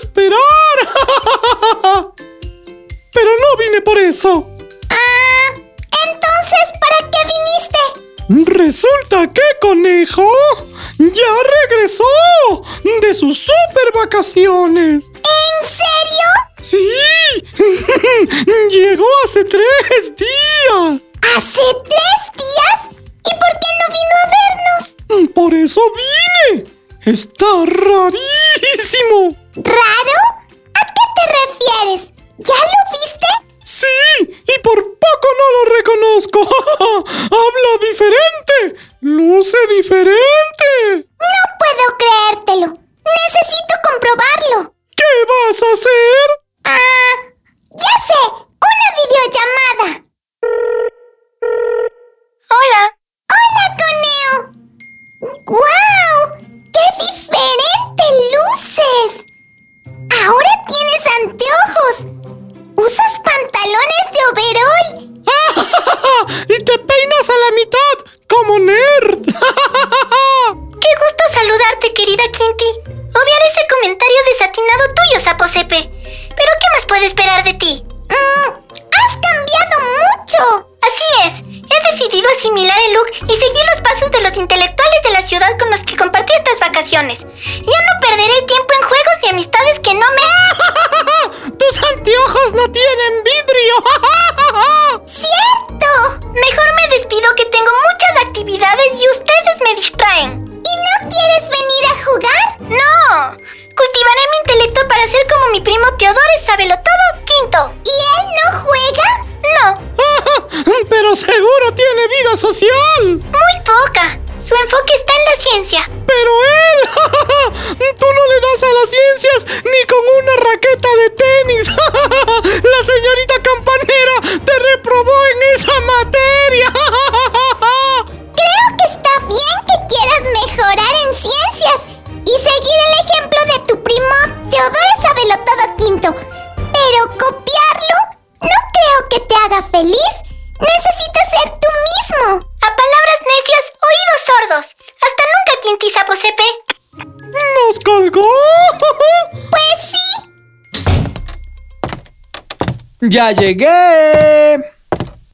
Esperar. Pero no vine por eso. Ah, entonces, ¿para qué viniste? Resulta que Conejo ya regresó de sus super vacaciones. ¿En serio? Sí, llegó hace tres días. ¿Hace tres días? ¿Y por qué no vino a vernos? Por eso vine. Está rarísimo. ¿Raro? ¿A qué te refieres? ¿Ya lo viste? Sí, y por poco no lo reconozco. Habla diferente. Luce diferente. No puedo creértelo. Necesito comprobarlo. ¿Qué vas a hacer? Ah, ya sé. Una videollamada. Ya no perderé el tiempo en juegos y amistades que no me... ¡Tus anteojos no tienen vidrio! ¡Cierto! Mejor me despido que tengo muchas actividades y ustedes me distraen. ¿Y no quieres venir a jugar? No. Cultivaré mi intelecto para ser como mi primo Teodoro Sabelo todo quinto. ¿Y él no juega? No. Pero seguro tiene vida social. Muy poca. Su enfoque está en la ciencia. Pero él... Tú no le das a las ciencias ni con una raqueta de tenis. ¡Ya llegué!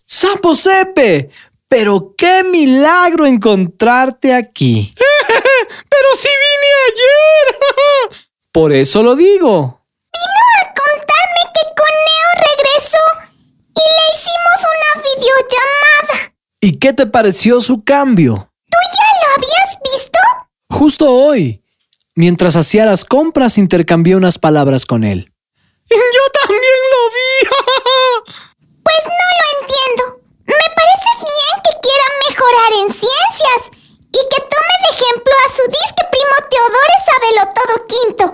¡Sapo Sepe! ¡Pero qué milagro encontrarte aquí! ¡Pero sí vine ayer! Por eso lo digo. Vino a contarme que Coneo regresó y le hicimos una videollamada. ¿Y qué te pareció su cambio? ¿Tú ya lo habías visto? Justo hoy, mientras hacía las compras, intercambié unas palabras con él. Yo también. Pues no lo entiendo. Me parece bien que quiera mejorar en ciencias y que tome de ejemplo a su disque primo Teodoro Sabelo todo quinto.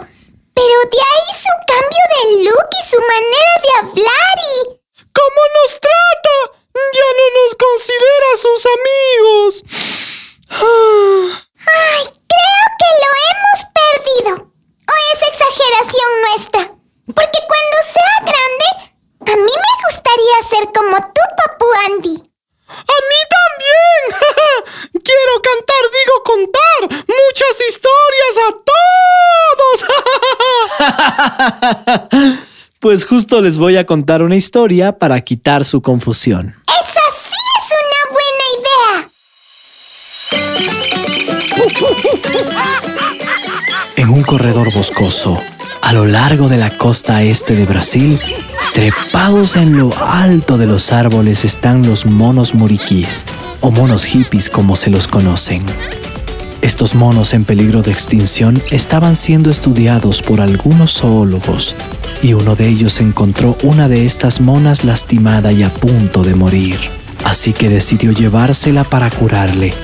Pero de ahí su cambio de look y su manera de hablar y... ¿Cómo nos trata? Ya no nos considera sus amigos. Ay, creo que lo hemos perdido. ¿O es exageración nuestra? Porque cuando sea grande, a mí me gustaría ser como tú, Papu Andy. ¡A mí también! Quiero cantar, digo contar muchas historias a todos. Pues justo les voy a contar una historia para quitar su confusión. Esa sí es una buena idea. En un corredor boscoso, A lo largo de la costa este de Brasil, trepados en lo alto de los árboles están los monos muriquís, o monos hippies como se los conocen. Estos monos en peligro de extinción estaban siendo estudiados por algunos zoólogos y uno de ellos encontró una de estas monas lastimada y a punto de morir. Así que decidió llevársela para curarle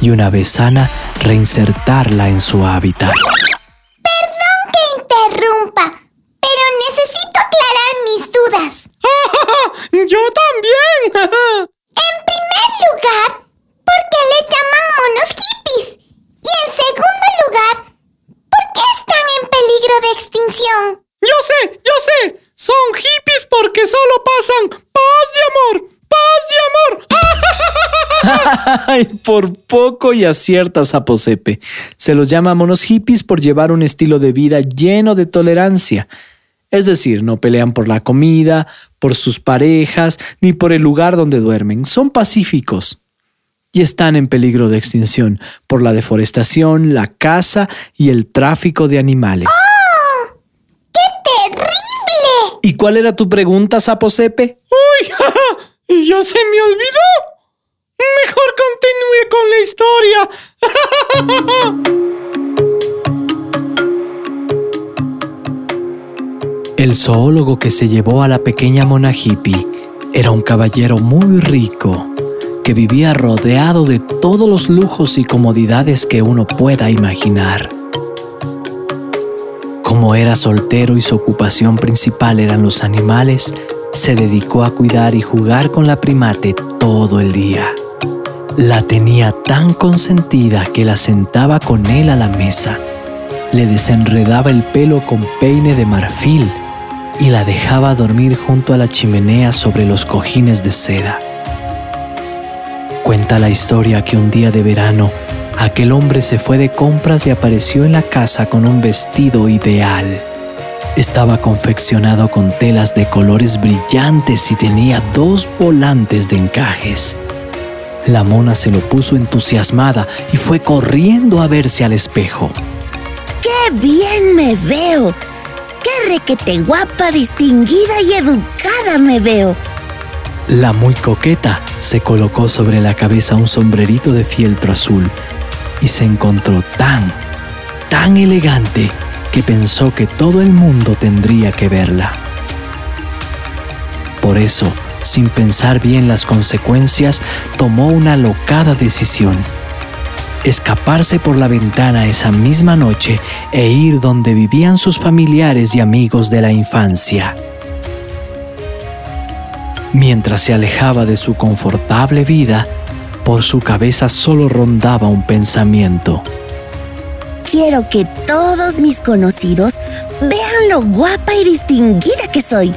y una vez sana reinsertarla en su hábitat. Perdón que interrumpa, pero necesito aclarar mis dudas. ¡Yo también! En primer lugar, ¿por qué le llaman monos hippies? Y en segundo lugar, ¿por qué están en peligro de extinción? Yo sé, yo sé. Son hippies porque solo pasan paz y amor. Paz y amor. Ay, por poco y aciertas a Posepe. Se los llama monos hippies por llevar un estilo de vida lleno de tolerancia. Es decir, no pelean por la comida, por sus parejas, ni por el lugar donde duermen. Son pacíficos. Y están en peligro de extinción por la deforestación, la caza y el tráfico de animales. ¡Qué terrible! ¿Y cuál era tu pregunta, Saposepe? Uy, y ya se me olvidó. Mejor continúe con la historia. El zoólogo que se llevó a la pequeña mona hippie era un caballero muy rico que vivía rodeado de todos los lujos y comodidades que uno pueda imaginar. Como era soltero y su ocupación principal eran los animales, se dedicó a cuidar y jugar con la primate todo el día. La tenía tan consentida que la sentaba con él a la mesa, le desenredaba el pelo con peine de marfil y la dejaba dormir junto a la chimenea sobre los cojines de seda. Cuenta la historia que un día de verano aquel hombre se fue de compras y apareció en la casa con un vestido ideal. Estaba confeccionado con telas de colores brillantes y tenía dos volantes de encajes. La mona se lo puso entusiasmada y fue corriendo a verse al espejo. ¡Qué bien me veo! ¡Qué requete guapa, distinguida y educada me veo! La muy coqueta se colocó sobre la cabeza un sombrerito de fieltro azul y se encontró tan, tan elegante que pensó que todo el mundo tendría que verla. Por eso, sin pensar bien las consecuencias, tomó una locada decisión. Escaparse por la ventana esa misma noche e ir donde vivían sus familiares y amigos de la infancia. Mientras se alejaba de su confortable vida, por su cabeza solo rondaba un pensamiento. Quiero que todos mis conocidos vean lo guapa y distinguida que soy.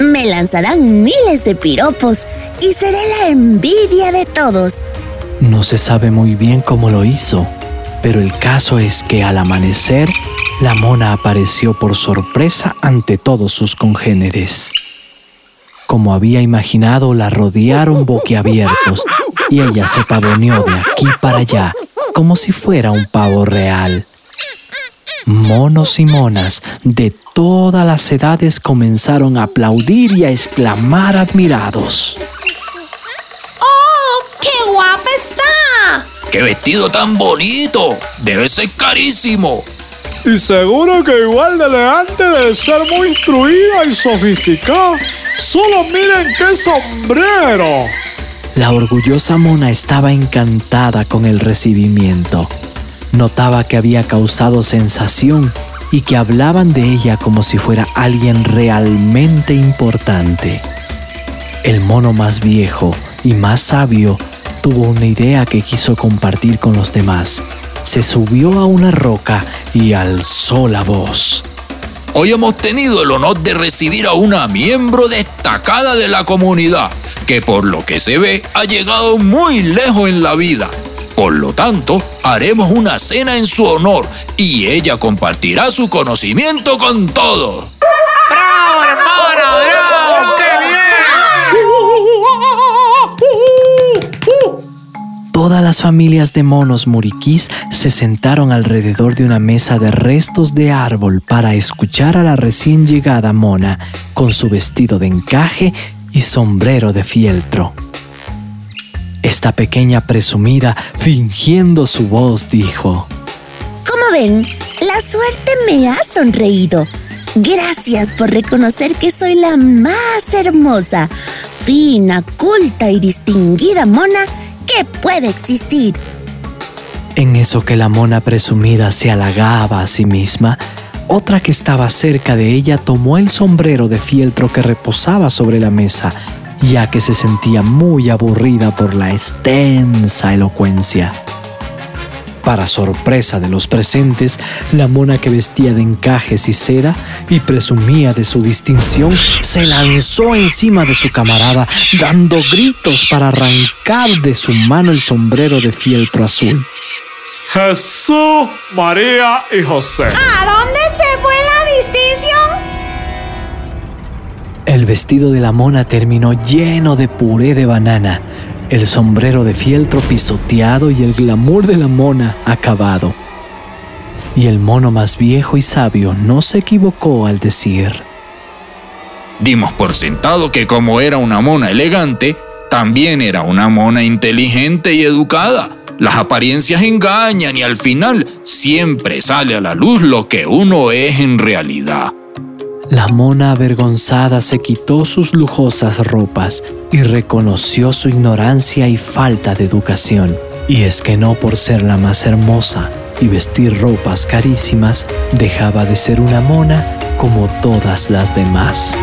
Me lanzarán miles de piropos y seré la envidia de todos. No se sabe muy bien cómo lo hizo, pero el caso es que al amanecer, la mona apareció por sorpresa ante todos sus congéneres. Como había imaginado, la rodearon boquiabiertos y ella se pavoneó de aquí para allá como si fuera un pavo real. Monos y monas de todas las edades comenzaron a aplaudir y a exclamar admirados. ¡Oh, qué guapa está! ¡Qué vestido tan bonito! Debe ser carísimo. Y seguro que igual de elegante debe ser muy instruida y sofisticada. Solo miren qué sombrero. La orgullosa mona estaba encantada con el recibimiento. Notaba que había causado sensación y que hablaban de ella como si fuera alguien realmente importante. El mono más viejo y más sabio tuvo una idea que quiso compartir con los demás. Se subió a una roca y alzó la voz. Hoy hemos tenido el honor de recibir a una miembro destacada de la comunidad, que por lo que se ve ha llegado muy lejos en la vida. Por lo tanto, haremos una cena en su honor y ella compartirá su conocimiento con todos. ¡Bravo, hermana! ¡Bravo! ¡Qué bien! Toda la las familias de monos muriquís se sentaron alrededor de una mesa de restos de árbol para escuchar a la recién llegada mona con su vestido de encaje y sombrero de fieltro. Esta pequeña presumida, fingiendo su voz, dijo, Como ven, la suerte me ha sonreído. Gracias por reconocer que soy la más hermosa, fina, culta y distinguida mona que puede existir. En eso que la mona presumida se halagaba a sí misma, otra que estaba cerca de ella tomó el sombrero de fieltro que reposaba sobre la mesa, ya que se sentía muy aburrida por la extensa elocuencia. Para sorpresa de los presentes, la mona que vestía de encajes y seda y presumía de su distinción, se lanzó encima de su camarada, dando gritos para arrancar de su mano el sombrero de fieltro azul. Jesús, María y José. ¿A dónde se fue la distinción? El vestido de la mona terminó lleno de puré de banana, el sombrero de fieltro pisoteado y el glamour de la mona acabado. Y el mono más viejo y sabio no se equivocó al decir, Dimos por sentado que como era una mona elegante, también era una mona inteligente y educada. Las apariencias engañan y al final siempre sale a la luz lo que uno es en realidad. La mona avergonzada se quitó sus lujosas ropas y reconoció su ignorancia y falta de educación. Y es que no por ser la más hermosa y vestir ropas carísimas, dejaba de ser una mona como todas las demás.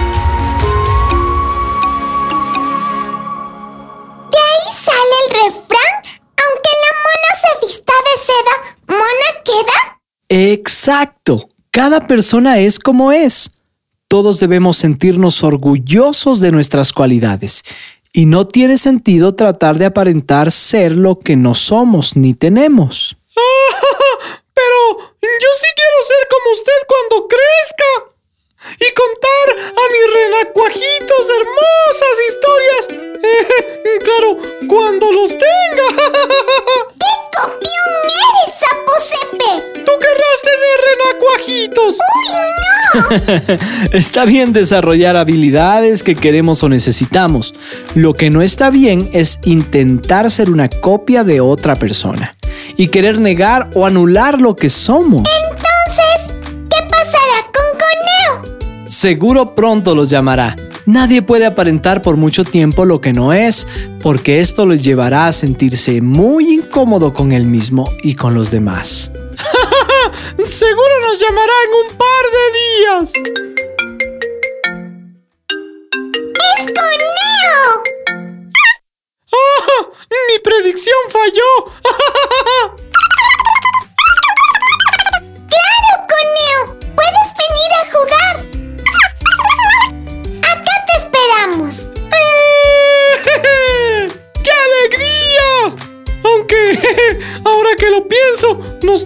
De ahí sale el refrán, aunque la mona se vista de seda, mona queda. Exacto. Cada persona es como es. Todos debemos sentirnos orgullosos de nuestras cualidades y no tiene sentido tratar de aparentar ser lo que no somos ni tenemos. Pero yo sí quiero ser como usted cuando crezca. Y contar a mis renacuajitos hermosas historias. Eh, claro, cuando los tenga. ¡Qué copión eres, Sapo Sepe! ¿Tú querrás tener renacuajitos? ¡Uy, no! Está bien desarrollar habilidades que queremos o necesitamos. Lo que no está bien es intentar ser una copia de otra persona y querer negar o anular lo que somos. Seguro pronto los llamará. Nadie puede aparentar por mucho tiempo lo que no es, porque esto los llevará a sentirse muy incómodo con él mismo y con los demás. Seguro nos llamará en un par de días. ¡Es! ¡Ah! ¡Mi predicción falló!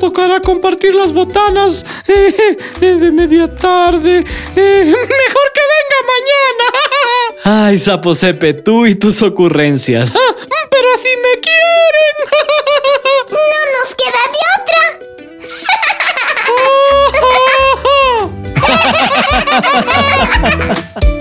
Tocará compartir las botanas eh, eh, de media tarde. Eh, mejor que venga mañana. Ay, Sapo Sepe, tú y tus ocurrencias. Ah, Pero así me quieren. No nos queda de otra.